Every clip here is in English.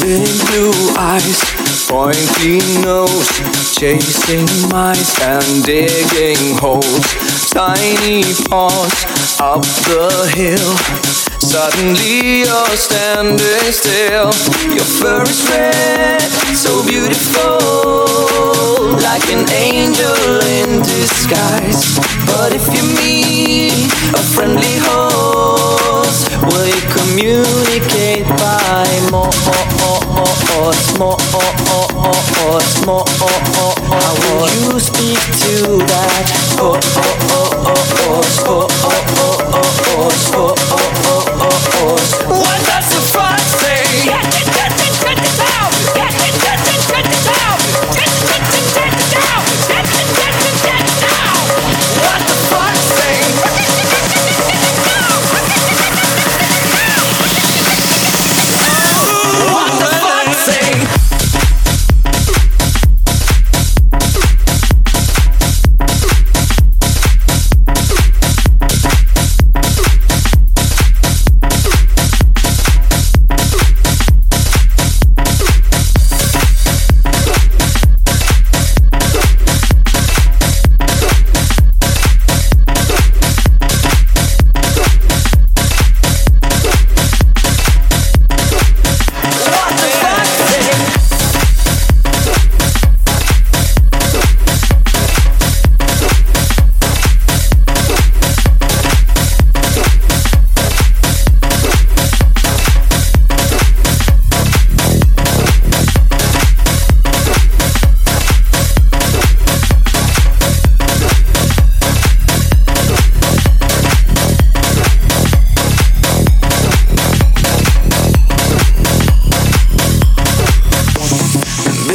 Big blue eyes, pointy nose, chasing mice and digging holes. Tiny paws up the hill. Suddenly you're standing still. Your fur is red, so beautiful, like an angel in disguise. But if you meet a friendly How will you speak to that? Oh, oh, oh, oh, oh, oh,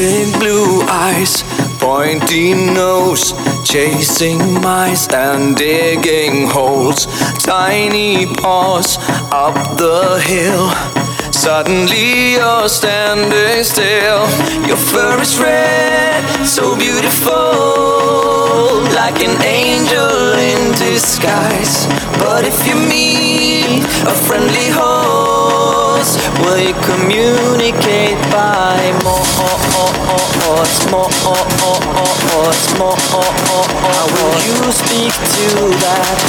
Big blue eyes, pointy nose, chasing mice and digging holes. Tiny paws up the hill. Suddenly you're standing still. Your fur is red, so beautiful, like an angel in disguise. But if you meet a friendly host, you communicate by Morse? More, How will you speak to that?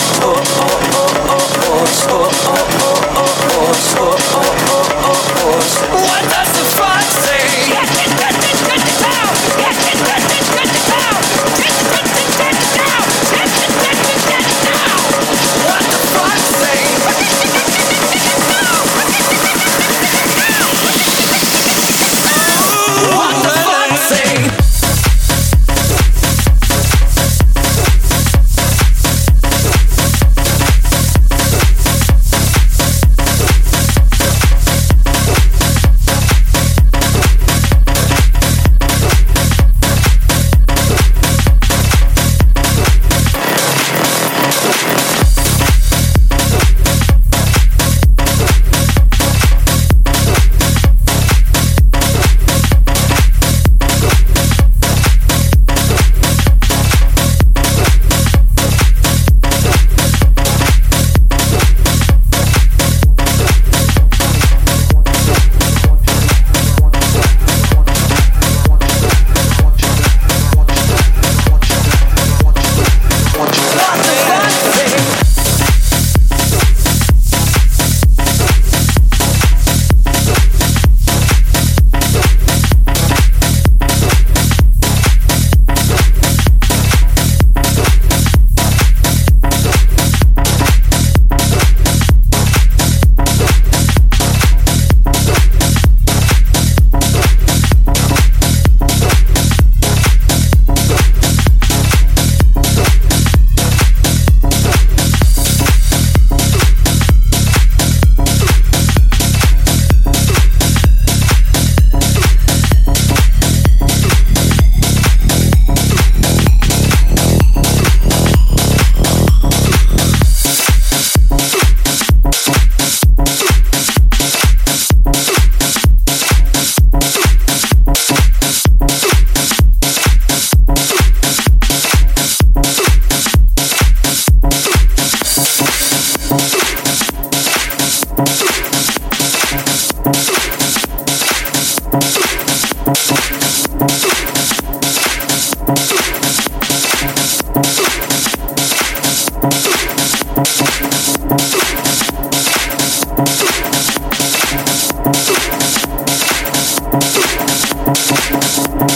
Thank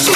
you.